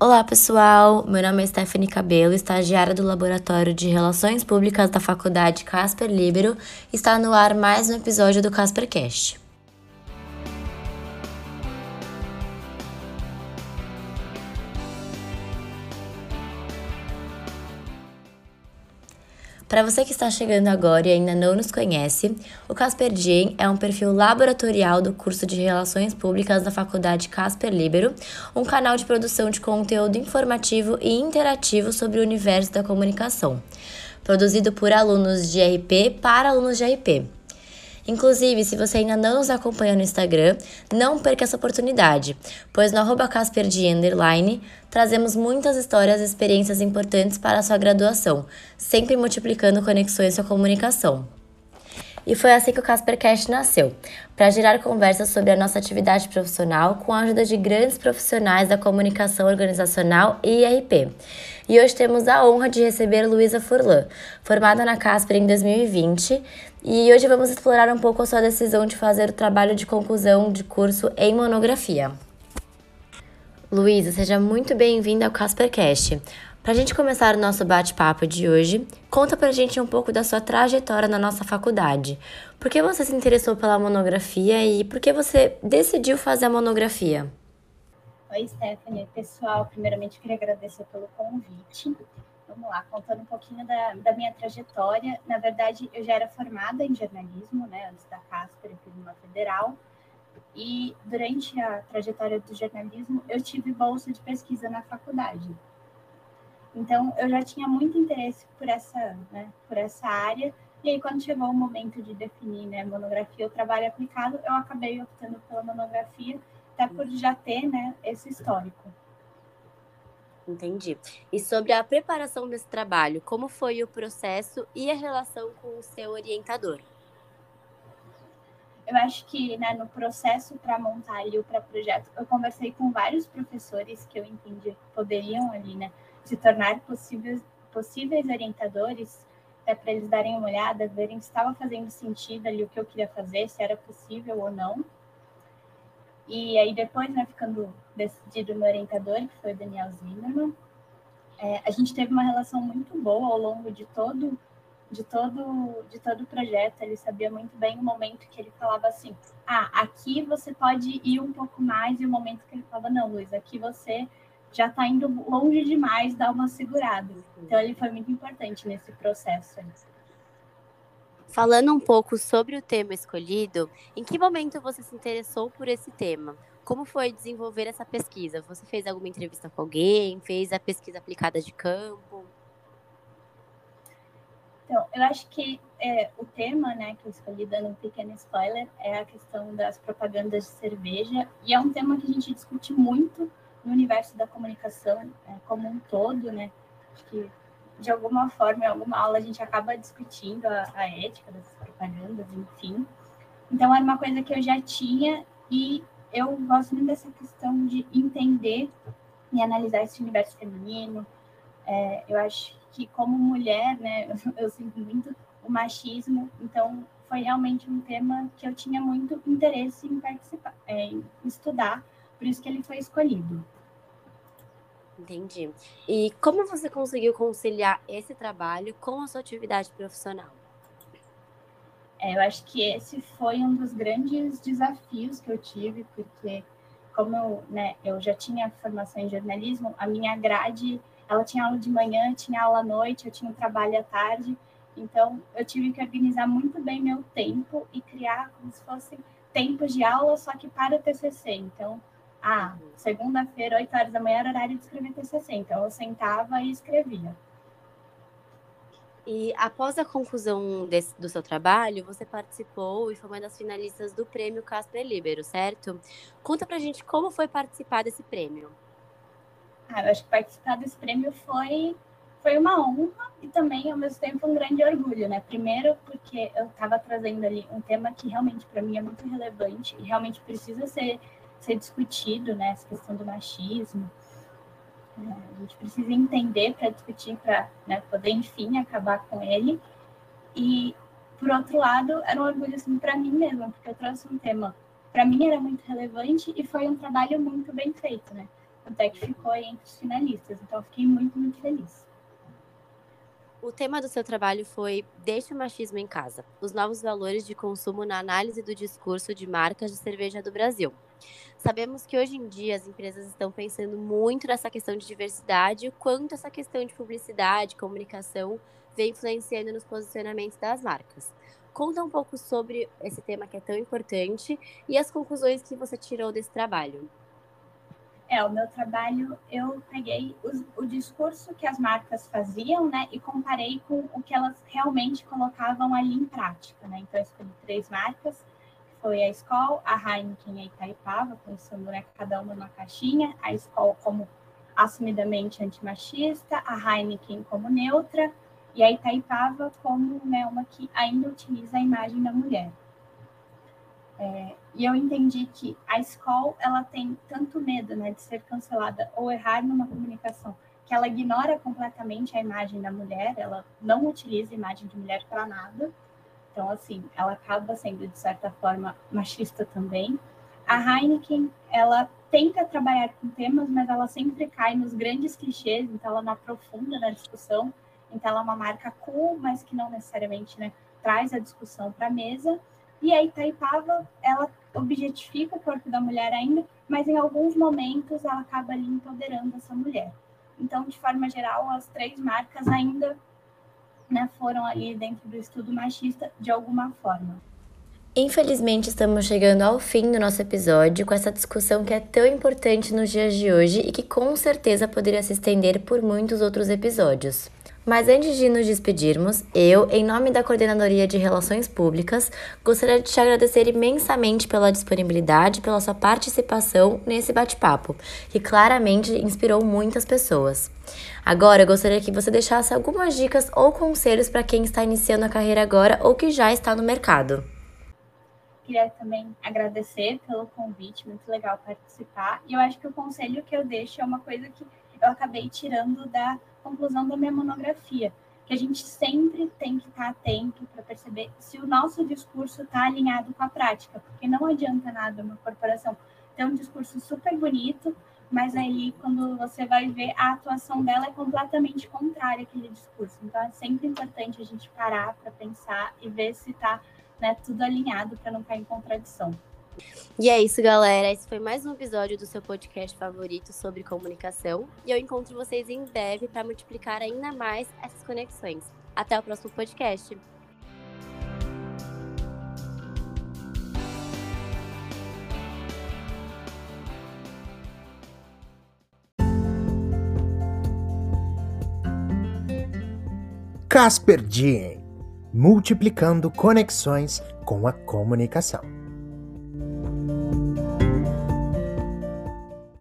Olá, pessoal! Meu nome é Stephanie Cabelo, estagiária do Laboratório de Relações Públicas da Faculdade Casper Libero. Está no ar mais um episódio do CasperCast. Para você que está chegando agora e ainda não nos conhece, o Casper Diem é um perfil laboratorial do curso de Relações Públicas da Faculdade Casper Libero, um canal de produção de conteúdo informativo e interativo sobre o universo da comunicação, produzido por alunos de RP para alunos de RP. Inclusive, se você ainda não nos acompanha no Instagram, não perca essa oportunidade, pois no arroba trazemos muitas histórias e experiências importantes para a sua graduação, sempre multiplicando conexões com a comunicação. E foi assim que o CasperCast nasceu, para gerar conversas sobre a nossa atividade profissional com a ajuda de grandes profissionais da comunicação organizacional e IRP. E hoje temos a honra de receber Luísa Furlan, formada na Casper em 2020, e hoje vamos explorar um pouco a sua decisão de fazer o trabalho de conclusão de curso em monografia. Luísa, seja muito bem-vinda ao CasperCast. Para a gente começar o nosso bate-papo de hoje, conta para a gente um pouco da sua trajetória na nossa faculdade. Por que você se interessou pela monografia e por que você decidiu fazer a monografia? Oi, Stephanie. Pessoal, primeiramente queria agradecer pelo convite. Vamos lá, contando um pouquinho da, da minha trajetória. Na verdade, eu já era formada em jornalismo, né, antes da Casper, fiz uma federal. E durante a trajetória do jornalismo, eu tive bolsa de pesquisa na faculdade. Então, eu já tinha muito interesse por essa, né, por essa área. E aí, quando chegou o momento de definir né, monografia ou trabalho aplicado, eu acabei optando pela monografia, até por já ter né, esse histórico. Entendi. E sobre a preparação desse trabalho, como foi o processo e a relação com o seu orientador? Eu acho que né, no processo para montar ali o projeto, eu conversei com vários professores que eu entendi que poderiam ali, né, se tornar possíveis, possíveis orientadores, até para eles darem uma olhada, verem se estava fazendo sentido ali o que eu queria fazer, se era possível ou não. E aí depois, né, ficando decidido meu orientador, que foi o Daniel Zimmermann, é, a gente teve uma relação muito boa ao longo de todo de todo de todo o projeto. Ele sabia muito bem o momento que ele falava assim: "Ah, aqui você pode ir um pouco mais", e o momento que ele falava: "Não, Luiz, aqui você já está indo longe demais, dá uma segurada. Então ele foi muito importante nesse processo. Falando um pouco sobre o tema escolhido, em que momento você se interessou por esse tema? Como foi desenvolver essa pesquisa? Você fez alguma entrevista com alguém? Fez a pesquisa aplicada de campo? Então, eu acho que é, o tema, né, que eu escolhi dando um pequeno spoiler, é a questão das propagandas de cerveja, e é um tema que a gente discute muito no universo da comunicação é, como um todo, né? Acho que de alguma forma, em alguma aula, a gente acaba discutindo a, a ética dessas propagandas, enfim. Então, era uma coisa que eu já tinha e eu gosto muito dessa questão de entender e analisar esse universo feminino. É, eu acho que, como mulher, né, eu, eu sinto muito o machismo, então foi realmente um tema que eu tinha muito interesse em participar, é, em estudar, por isso que ele foi escolhido. Entendi. E como você conseguiu conciliar esse trabalho com a sua atividade profissional? É, eu acho que esse foi um dos grandes desafios que eu tive, porque como eu, né, eu já tinha formação em jornalismo, a minha grade, ela tinha aula de manhã, tinha aula à noite, eu tinha um trabalho à tarde, então eu tive que organizar muito bem meu tempo e criar como se fossem tempos de aula, só que para o TCC. Então, ah, segunda-feira, 8 horas da manhã, era horário de escrever TCC. Então, eu sentava e escrevia. E após a conclusão desse, do seu trabalho, você participou e foi uma das finalistas do prêmio Casper Libero, certo? Conta pra gente como foi participar desse prêmio. Ah, eu acho que participar desse prêmio foi, foi uma honra e também, ao mesmo tempo, um grande orgulho, né? Primeiro, porque eu estava trazendo ali um tema que realmente, para mim, é muito relevante e realmente precisa ser ser discutido, né, essa questão do machismo. É, a gente precisa entender para discutir, para né, poder, enfim, acabar com ele. E, por outro lado, era um orgulho assim, para mim mesma, porque eu trouxe um tema, para mim era muito relevante e foi um trabalho muito bem feito, né? até que ficou entre os finalistas. Então, fiquei muito, muito feliz. O tema do seu trabalho foi Deixe o machismo em casa: os novos valores de consumo na análise do discurso de marcas de cerveja do Brasil. Sabemos que hoje em dia as empresas estão pensando muito nessa questão de diversidade, o quanto essa questão de publicidade, comunicação vem influenciando nos posicionamentos das marcas. Conta um pouco sobre esse tema que é tão importante e as conclusões que você tirou desse trabalho. É, o meu trabalho, eu peguei o, o discurso que as marcas faziam, né, e comparei com o que elas realmente colocavam ali em prática, né. Então, eu escolhi três marcas, foi a Skol, a Heineken e a Itaipava, pensando né, cada uma numa caixinha, a Skol como assumidamente antimachista, a Heineken como neutra, e a Itaipava como né, uma que ainda utiliza a imagem da mulher. É, e eu entendi que a escola ela tem tanto medo né, de ser cancelada ou errar numa comunicação que ela ignora completamente a imagem da mulher, ela não utiliza a imagem de mulher para nada. Então, assim, ela acaba sendo, de certa forma, machista também. A Heineken, ela tenta trabalhar com temas, mas ela sempre cai nos grandes clichês, então ela não aprofunda na discussão. Então, ela é uma marca cool, mas que não necessariamente né, traz a discussão para a mesa. E a Itaipava, ela objetifica o corpo da mulher ainda, mas em alguns momentos ela acaba ali empoderando essa mulher. Então, de forma geral, as três marcas ainda né, foram ali dentro do estudo machista de alguma forma. Infelizmente, estamos chegando ao fim do nosso episódio com essa discussão que é tão importante nos dias de hoje e que com certeza poderia se estender por muitos outros episódios. Mas antes de nos despedirmos, eu, em nome da Coordenadoria de Relações Públicas, gostaria de te agradecer imensamente pela disponibilidade, pela sua participação nesse bate-papo, que claramente inspirou muitas pessoas. Agora, eu gostaria que você deixasse algumas dicas ou conselhos para quem está iniciando a carreira agora ou que já está no mercado. Queria também agradecer pelo convite, muito legal participar. E eu acho que o conselho que eu deixo é uma coisa que eu acabei tirando da conclusão da minha monografia, que a gente sempre tem que estar atento para perceber se o nosso discurso está alinhado com a prática, porque não adianta nada uma corporação ter um discurso super bonito, mas aí quando você vai ver a atuação dela é completamente contrária àquele discurso. Então é sempre importante a gente parar para pensar e ver se está né, tudo alinhado para não cair em contradição. E é isso, galera. Esse foi mais um episódio do seu podcast favorito sobre comunicação. E eu encontro vocês em breve para multiplicar ainda mais essas conexões. Até o próximo podcast. Casper Diem multiplicando conexões com a comunicação.